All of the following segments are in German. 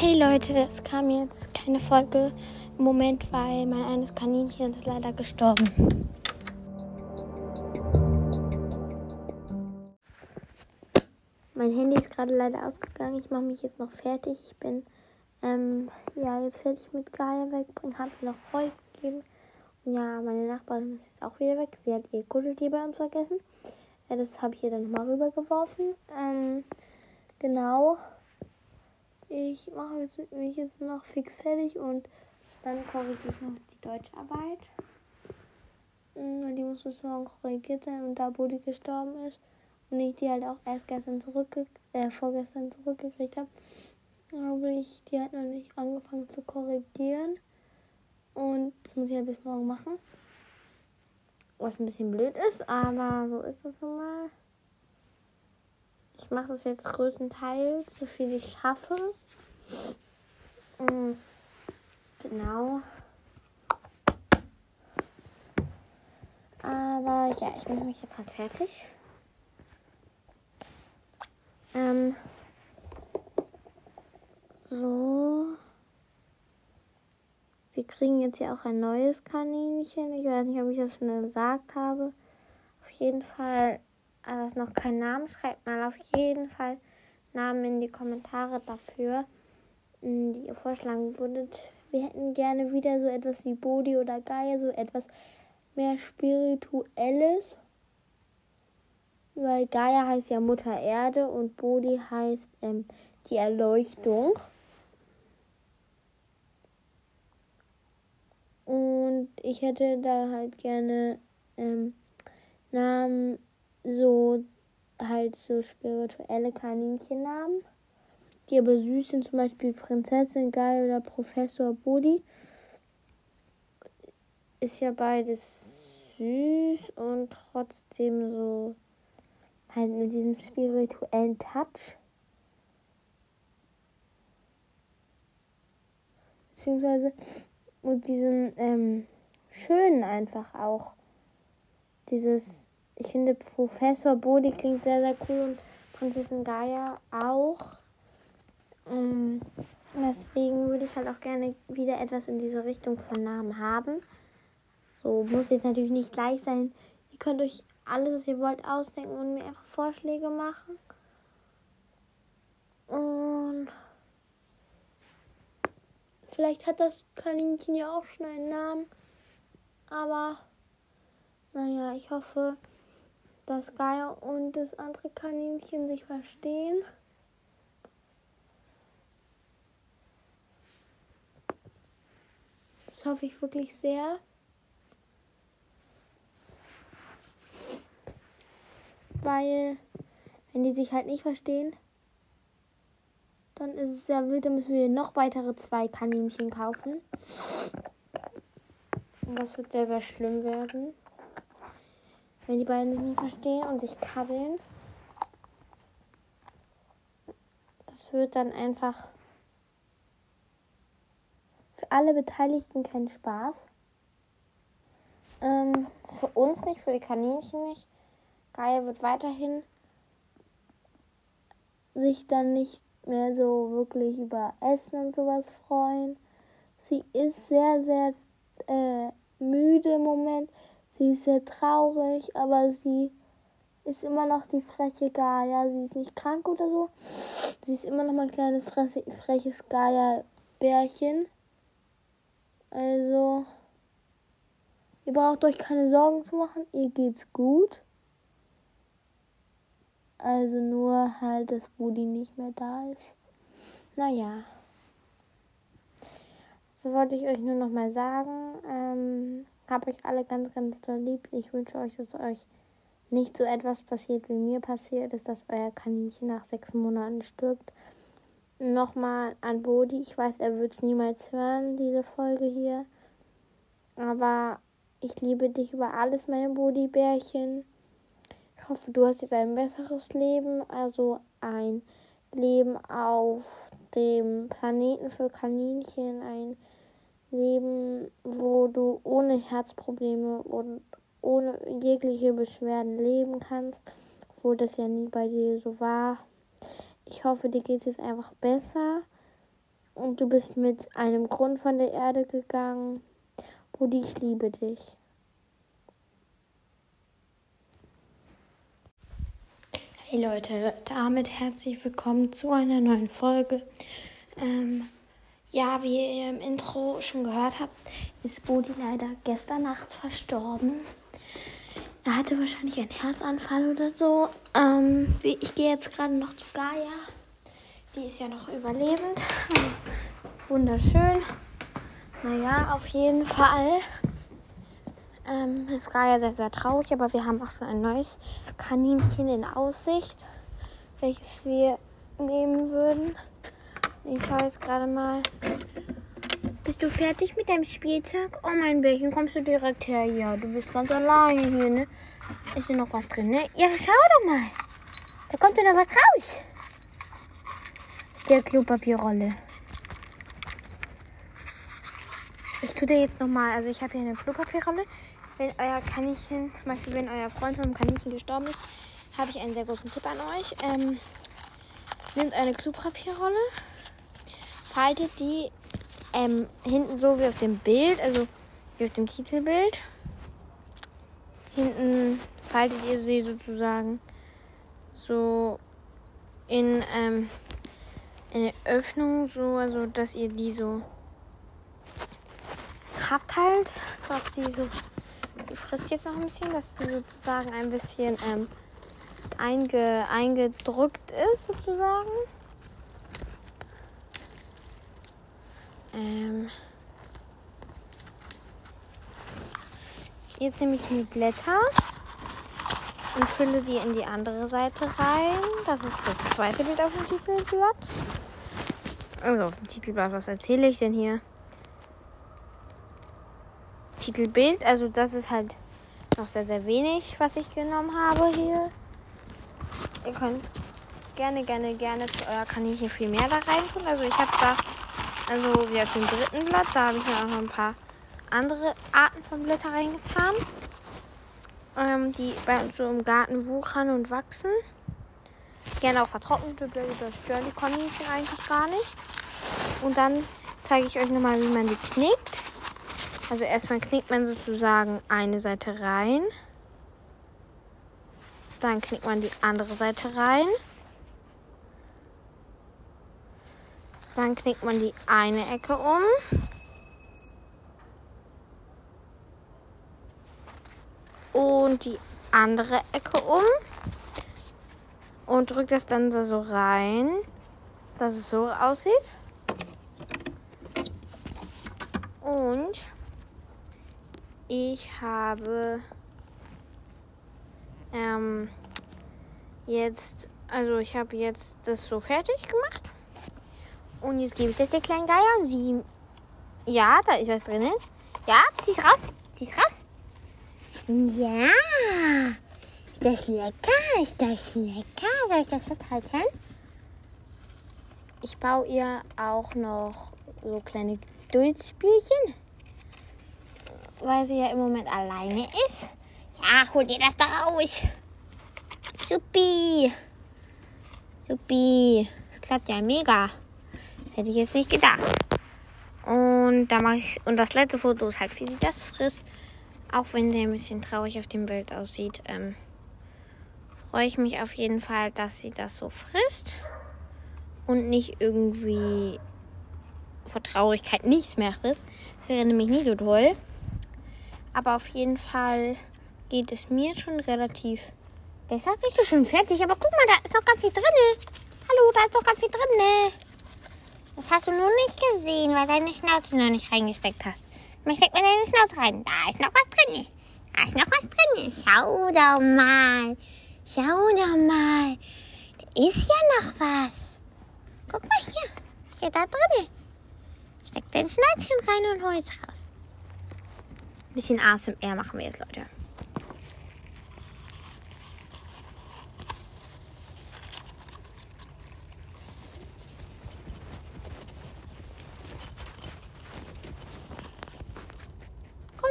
Hey Leute, es kam jetzt keine Folge im Moment, weil mein eines Kaninchen ist leider gestorben. Mein Handy ist gerade leider ausgegangen. Ich mache mich jetzt noch fertig. Ich bin ähm, ja jetzt fertig mit Gaia wegbringen. Habe noch Heu gegeben. Und ja, meine Nachbarin ist jetzt auch wieder weg. Sie hat ihr Kuscheltier bei uns vergessen. Ja, das habe ich ihr dann nochmal rübergeworfen. Ähm, genau. Ich mache mich jetzt noch fix fertig und dann korrigiere ich noch die Deutscharbeit. Hm, die muss bis morgen korrigiert sein und da Budi gestorben ist und ich die halt auch erst gestern zurückge äh, vorgestern zurückgekriegt habe, habe ich die halt noch nicht angefangen zu korrigieren. Und das muss ich halt bis morgen machen. Was ein bisschen blöd ist, aber so ist das nun mal. Ich mache das jetzt größtenteils, so viel ich schaffe. Mhm. Genau. Aber ja, ich mache mich jetzt halt fertig. Ähm, so. Wir kriegen jetzt ja auch ein neues Kaninchen. Ich weiß nicht, ob ich das schon gesagt habe. Auf jeden Fall das noch keinen Namen, schreibt mal auf jeden Fall Namen in die Kommentare dafür, mm, die ihr vorschlagen würdet. Wir hätten gerne wieder so etwas wie Bodhi oder Gaia, so etwas mehr Spirituelles. Weil Gaia heißt ja Mutter Erde und Bodhi heißt ähm, die Erleuchtung. Und ich hätte da halt gerne ähm, Namen so halt so spirituelle Kaninchennamen, die aber süß sind, zum Beispiel Prinzessin Guy oder Professor Bodi. Ist ja beides süß und trotzdem so halt mit diesem spirituellen Touch. Beziehungsweise mit diesem ähm, Schönen einfach auch. Dieses ich finde Professor Bodi klingt sehr, sehr cool und Prinzessin Gaia auch. Ähm, deswegen würde ich halt auch gerne wieder etwas in diese Richtung von Namen haben. So muss jetzt natürlich nicht gleich sein. Ihr könnt euch alles, was ihr wollt, ausdenken und mir einfach Vorschläge machen. Und vielleicht hat das Kaninchen ja auch schon einen Namen. Aber naja, ich hoffe, dass Gaia und das andere Kaninchen sich verstehen. Das hoffe ich wirklich sehr. Weil, wenn die sich halt nicht verstehen, dann ist es sehr wild, dann müssen wir noch weitere zwei Kaninchen kaufen. Und das wird sehr, sehr schlimm werden wenn die beiden sich nicht verstehen und sich kabbeln. Das wird dann einfach für alle Beteiligten kein Spaß. Ähm, für uns nicht, für die Kaninchen nicht. Gaia wird weiterhin sich dann nicht mehr so wirklich über Essen und sowas freuen. Sie ist sehr, sehr äh, müde im Moment. Sie ist sehr traurig, aber sie ist immer noch die freche Gaia. Sie ist nicht krank oder so. Sie ist immer noch mal ein kleines freches Gaia-Bärchen. Also, ihr braucht euch keine Sorgen zu machen. Ihr geht's gut. Also nur halt, dass Budi nicht mehr da ist. Naja. So wollte ich euch nur noch mal sagen. Ähm, hab euch alle ganz, ganz toll lieb. Ich wünsche euch, dass euch nicht so etwas passiert, wie mir passiert ist, dass euer Kaninchen nach sechs Monaten stirbt. Nochmal an Bodi. Ich weiß, er wird es niemals hören, diese Folge hier. Aber ich liebe dich über alles, mein Bodi-Bärchen. Ich hoffe, du hast jetzt ein besseres Leben. Also ein Leben auf dem Planeten für Kaninchen. Ein Leben, wo du ohne Herzprobleme und ohne jegliche Beschwerden leben kannst, obwohl das ja nie bei dir so war. Ich hoffe, dir geht es jetzt einfach besser Und du bist mit einem Grund von der Erde gegangen. Brudi, ich liebe dich. Hey Leute, damit herzlich willkommen zu einer neuen Folge. Ähm, ja, wie ihr im Intro schon gehört habt, ist Bodi leider gestern Nacht verstorben. Er hatte wahrscheinlich einen Herzanfall oder so. Ähm, ich gehe jetzt gerade noch zu Gaia. Die ist ja noch überlebend. Wunderschön. Naja, auf jeden Fall. Ähm, ist Gaia sehr, sehr traurig, aber wir haben auch schon ein neues Kaninchen in Aussicht, welches wir nehmen würden. Ich schaue jetzt gerade mal. Bist du fertig mit deinem Spielzeug? Oh, mein Bärchen, kommst du direkt her? Ja, du bist ganz alleine hier, ne? Ist hier noch was drin, ne? Ja, schau doch mal. Da kommt ja noch was raus. Ist der Klopapierrolle. Ich tue dir jetzt nochmal, also ich habe hier eine Klopapierrolle. Wenn euer Kaninchen, zum Beispiel wenn euer Freund von einem Kaninchen gestorben ist, habe ich einen sehr großen Tipp an euch. Ähm, nehmt eine Klopapierrolle faltet die ähm, hinten so wie auf dem Bild, also wie auf dem Titelbild. Hinten faltet ihr sie sozusagen so in ähm, eine Öffnung, so, also dass ihr die so habt halt, dass die so, die frisst jetzt noch ein bisschen, dass die sozusagen ein bisschen ähm, einge, eingedrückt ist sozusagen. Ähm jetzt nehme ich die Blätter und fülle die in die andere Seite rein. Das ist das zweite Bild auf dem Titelblatt. Also auf dem Titelblatt, was erzähle ich denn hier? Titelbild, also das ist halt noch sehr, sehr wenig, was ich genommen habe hier. Ihr könnt gerne, gerne, gerne zu euer Kaninchen viel mehr da rein tun. Also ich habe da also wie auf dem dritten Blatt, da habe ich ja auch noch ein paar andere Arten von Blätter reingetan, ähm, die bei uns so im Garten wuchern und wachsen. Gerne auch vertrocknete Blätter, das stören die Kaninchen eigentlich gar nicht. Und dann zeige ich euch nochmal, wie man die knickt. Also erstmal knickt man sozusagen eine Seite rein. Dann knickt man die andere Seite rein. Dann knickt man die eine Ecke um. Und die andere Ecke um. Und drückt das dann so rein, dass es so aussieht. Und ich habe ähm, jetzt, also ich habe jetzt das so fertig gemacht. Und jetzt gebe ich das der kleinen Geier und sie. Ja, da ist was drinnen. Ja, zieh's raus. Zieh's raus. Ja. Ist das lecker? Ist das lecker? Soll ich das festhalten? Ich baue ihr auch noch so kleine Geduldsspielchen. Weil sie ja im Moment alleine ist. Ja, hol dir das da raus. Supi. Supi. Das klappt ja mega. Hätte ich jetzt nicht gedacht. Und da mache ich. Und das letzte Foto ist halt, wie sie das frisst. Auch wenn der ein bisschen traurig auf dem Bild aussieht. Ähm, freue ich mich auf jeden Fall, dass sie das so frisst. Und nicht irgendwie vor Traurigkeit nichts mehr frisst. Das wäre nämlich nicht so toll. Aber auf jeden Fall geht es mir schon relativ besser. Bist du schon fertig? Aber guck mal, da ist noch ganz viel drin. Hallo, da ist noch ganz viel drin. Das hast du nur nicht gesehen, weil deine Schnauze noch nicht reingesteckt hast. Man steckt mir deine Schnauze rein. Da ist noch was drin. Da ist noch was drin. Schau doch mal. Schau doch mal. Da ist ja noch was. Guck mal hier. Hier da drin. Steck dein Schnäuzchen rein und hol es raus. Ein bisschen ASMR machen wir jetzt, Leute.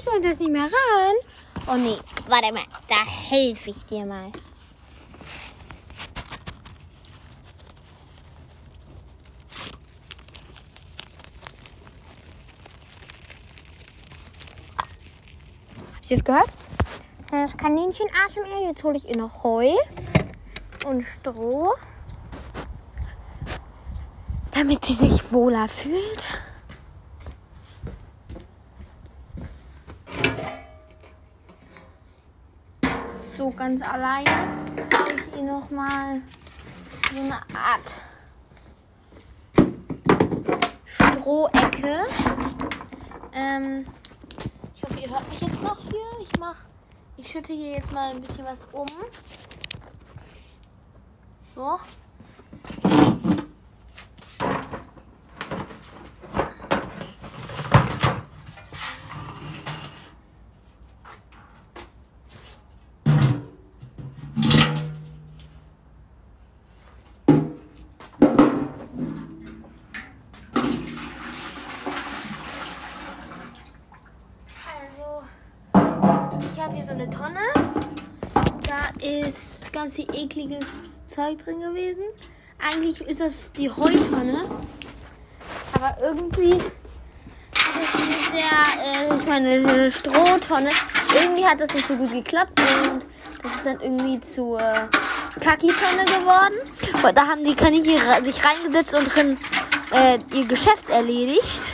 ich wollte das nicht mehr ran. Oh nee, warte mal, da helfe ich dir mal. Habt ihr es gehört? Das Kaninchen aß im Jetzt hole ich ihr noch Heu und Stroh, damit sie sich wohler fühlt. Ganz alleine habe ich ihr noch mal so eine Art Strohecke. Ähm, ich hoffe, ihr hört mich jetzt noch hier. Ich mache, ich schütte hier jetzt mal ein bisschen was um. So. Ganz viel ekliges Zeug drin gewesen. Eigentlich ist das die Heutonne. Aber irgendwie hat das mit der, äh, ich meine, Strohtonne, irgendwie hat das nicht so gut geklappt und das ist dann irgendwie zur Kaki-Tonne geworden. Aber da haben die Kaninchen sich reingesetzt und drin äh, ihr Geschäft erledigt.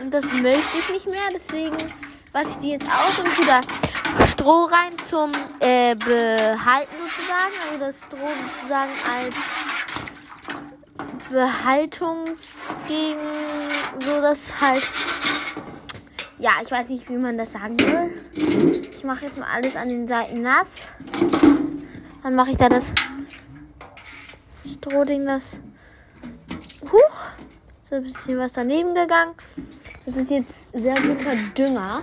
Und das möchte ich nicht mehr, deswegen wasche ich die jetzt aus und tue da Stroh rein zum äh, Behalten sozusagen. Also das Stroh sozusagen als Behaltungsgegen, so dass halt, ja, ich weiß nicht, wie man das sagen will. Ich mache jetzt mal alles an den Seiten nass. Dann mache ich da das Strohding, das Huch, so ein bisschen was daneben gegangen. Das ist jetzt sehr guter Dünger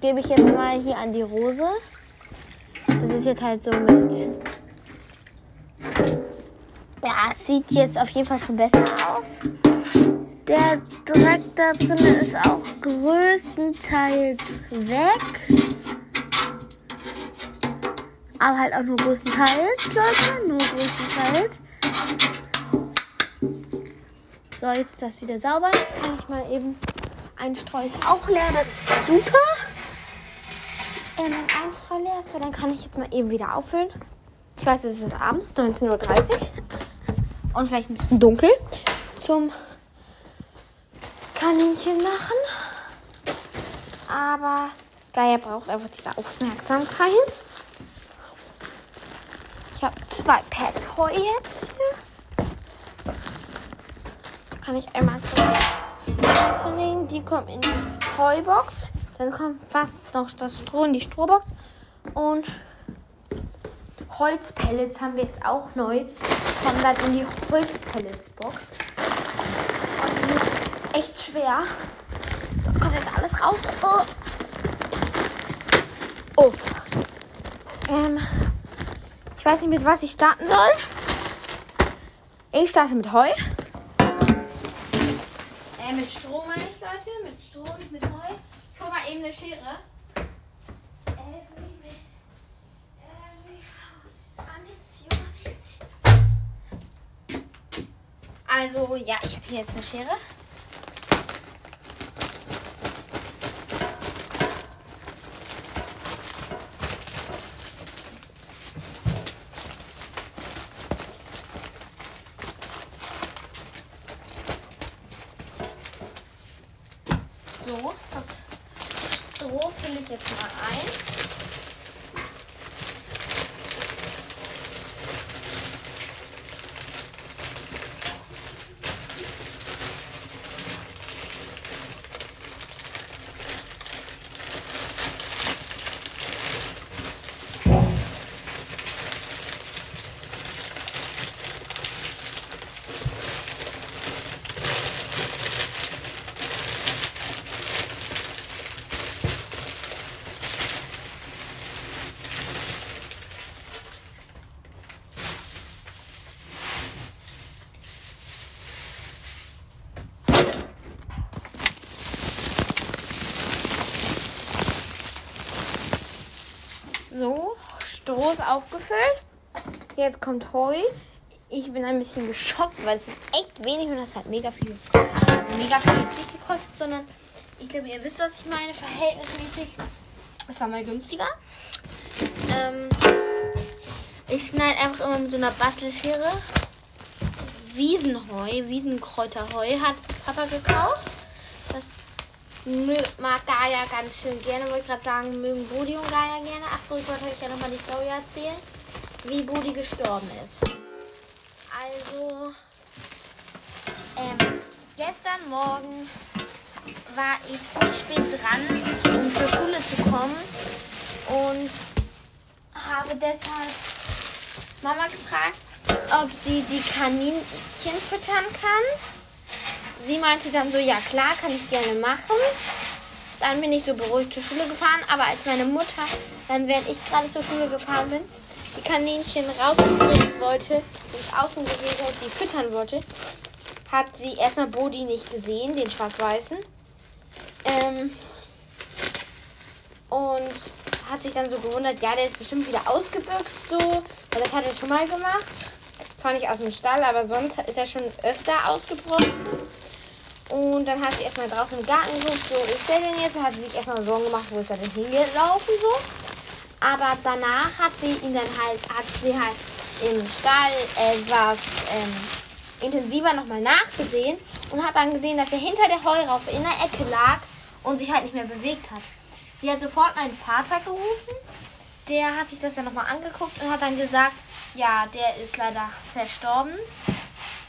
gebe ich jetzt mal hier an die Rose. Das ist jetzt halt so mit. Ja, sieht jetzt auf jeden Fall schon besser aus. Der Dreck da drin ist auch größtenteils weg. Aber halt auch nur größtenteils, Leute. Nur größtenteils. So, jetzt ist das wieder sauber. Jetzt kann ich mal eben ein Streu auch leer. Das ist super äh, mein Einstreu leer ist, dann kann ich jetzt mal eben wieder auffüllen. Ich weiß, es ist abends, 19.30 Uhr. Und vielleicht ein bisschen dunkel. Zum Kaninchen machen. Aber Gaia braucht einfach diese Aufmerksamkeit. Ich habe zwei Pads Heu jetzt hier. Da kann ich einmal so legen. Die kommen in die Heubox. Dann kommt fast noch das Stroh in die Strohbox. Und Holzpellets haben wir jetzt auch neu. Kommen dann in die Holzpelletsbox. Und die ist echt schwer. Das kommt jetzt alles raus. Oh. oh. Ähm, ich weiß nicht, mit was ich starten soll. Ich starte mit Heu. Äh, mit Stroh meine ich, Leute. Mit Stroh und mit eben eine Schere. Also, ja, ich habe hier jetzt eine Schere. So, das Stroh fülle ich jetzt mal ein. Ist aufgefüllt. Jetzt kommt Heu. Ich bin ein bisschen geschockt, weil es ist echt wenig und das hat mega viel, mega viel nicht gekostet, sondern ich glaube, ihr wisst, was ich meine, verhältnismäßig Das war mal günstiger. Ähm, ich schneide einfach immer mit so einer Bastelschere. Wiesenheu, Wiesenkräuterheu hat Papa gekauft. Mag Gaia ganz schön gerne. Wollte gerade sagen, mögen Budi und Gaia gerne. Achso, ich wollte euch ja nochmal die Story erzählen, wie Budi gestorben ist. Also, ähm, gestern Morgen war ich früh spät dran, um zur Schule zu kommen und habe deshalb Mama gefragt, ob sie die Kaninchen füttern kann. Sie meinte dann so, ja klar, kann ich gerne machen. Dann bin ich so beruhigt zur Schule gefahren, aber als meine Mutter, dann während ich gerade zur Schule gefahren bin, die Kaninchen rausbringen wollte und außen gesehen hat, die füttern wollte, hat sie erstmal Bodi nicht gesehen, den schwarz-weißen. Ähm, und hat sich dann so gewundert, ja, der ist bestimmt wieder ausgebüxt so, weil das hat er schon mal gemacht. Zwar nicht aus dem Stall, aber sonst ist er schon öfter ausgebrochen. Und dann hat sie erstmal draußen im Garten geguckt, so ist der denn jetzt? Hat sie sich erstmal Sorgen gemacht, wo ist er denn hingelaufen so. Aber danach hat sie ihn dann halt, hat sie halt im Stall etwas ähm, intensiver nochmal nachgesehen und hat dann gesehen, dass er hinter der Heuraufe in der Ecke lag und sich halt nicht mehr bewegt hat. Sie hat sofort meinen Vater gerufen. Der hat sich das dann nochmal angeguckt und hat dann gesagt, ja, der ist leider verstorben.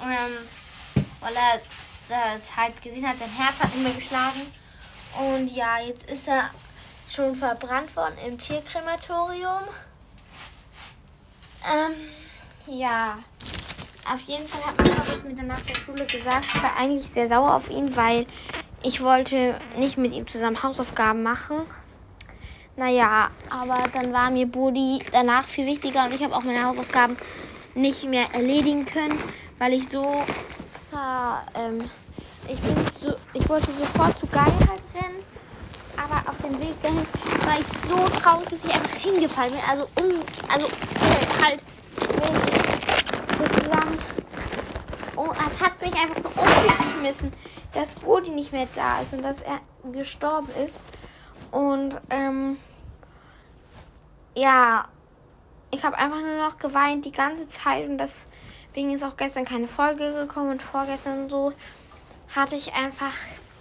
Ähm, weil er das halt gesehen hat, sein Herz hat nicht mehr geschlagen. Und ja, jetzt ist er schon verbrannt worden im Tierkrematorium. Ähm, ja. Auf jeden Fall hat mein Papa es mir dann nach der Schule gesagt. Ich war eigentlich sehr sauer auf ihn, weil ich wollte nicht mit ihm zusammen Hausaufgaben machen. Naja, aber dann war mir Bodi danach viel wichtiger und ich habe auch meine Hausaufgaben nicht mehr erledigen können, weil ich so ähm, ich bin so, ich wollte sofort zu Gaia halt rennen, aber auf dem Weg dahin war ich so traurig, dass ich einfach hingefallen bin. Also um, also äh, halt sozusagen, oh, es hat mich einfach so umgeschmissen, dass Bodi nicht mehr da ist und dass er gestorben ist und ähm, ja, ich habe einfach nur noch geweint die ganze Zeit und deswegen ist auch gestern keine Folge gekommen und vorgestern so hatte ich einfach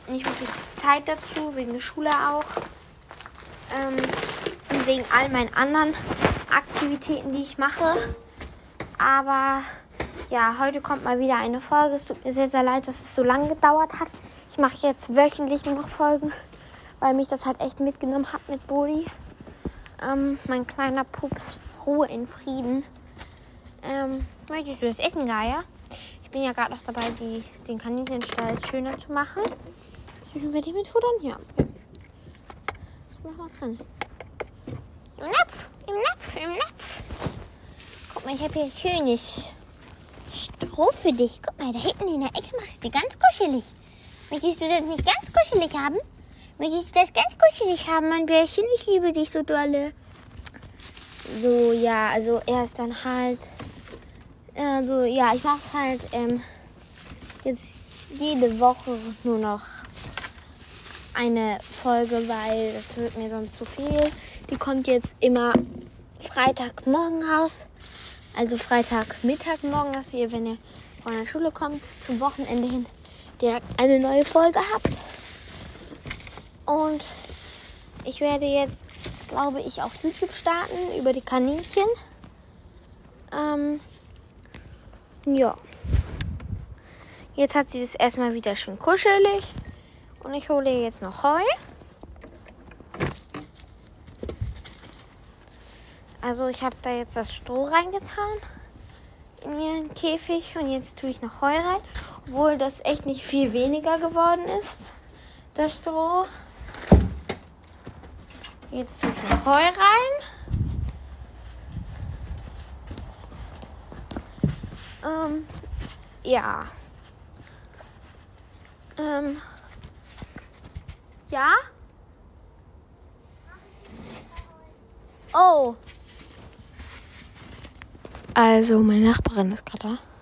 nicht wirklich Zeit dazu, wegen der Schule auch. Ähm, und wegen all meinen anderen Aktivitäten, die ich mache. Aber ja, heute kommt mal wieder eine Folge. Es tut mir sehr, sehr leid, dass es so lange gedauert hat. Ich mache jetzt wöchentlich nur noch Folgen, weil mich das halt echt mitgenommen hat mit Bodi ähm, mein kleiner Pups, Ruhe in Frieden. Ähm, möchtest du das essen, Gaia? Ich bin ja gerade noch dabei, die, den Kaninchenstall schöner zu machen. Zwischen wir die mit futtern? Ja. Ich mach was drin. Im Napf, im Napf, im Napf. Guck mal, ich habe hier schönes Stroh für dich. Guck mal, da hinten in der Ecke mache ich dir ganz kuschelig. Möchtest du das nicht ganz kuschelig haben? Möchtest du das ganz kuschelig haben, mein Bärchen? Ich liebe dich so dolle. So, ja, also er ist dann halt. Also, ja, ich mache halt ähm, jetzt jede Woche nur noch eine Folge, weil das wird mir sonst zu viel. Die kommt jetzt immer Freitagmorgen raus. Also Freitagmittagmorgen, dass ihr, wenn ihr von der Schule kommt, zum Wochenende hin direkt eine neue Folge habt. Und ich werde jetzt, glaube ich, auf YouTube starten über die Kaninchen. Ähm, ja. Jetzt hat sie es erstmal wieder schön kuschelig. Und ich hole jetzt noch Heu. Also ich habe da jetzt das Stroh reingetan in ihren Käfig und jetzt tue ich noch Heu rein, obwohl das echt nicht viel weniger geworden ist, das Stroh. Jetzt tue ich noch Heu rein. Ähm, ja. Ähm, ja? Oh. Also, meine Nachbarin ist gerade da.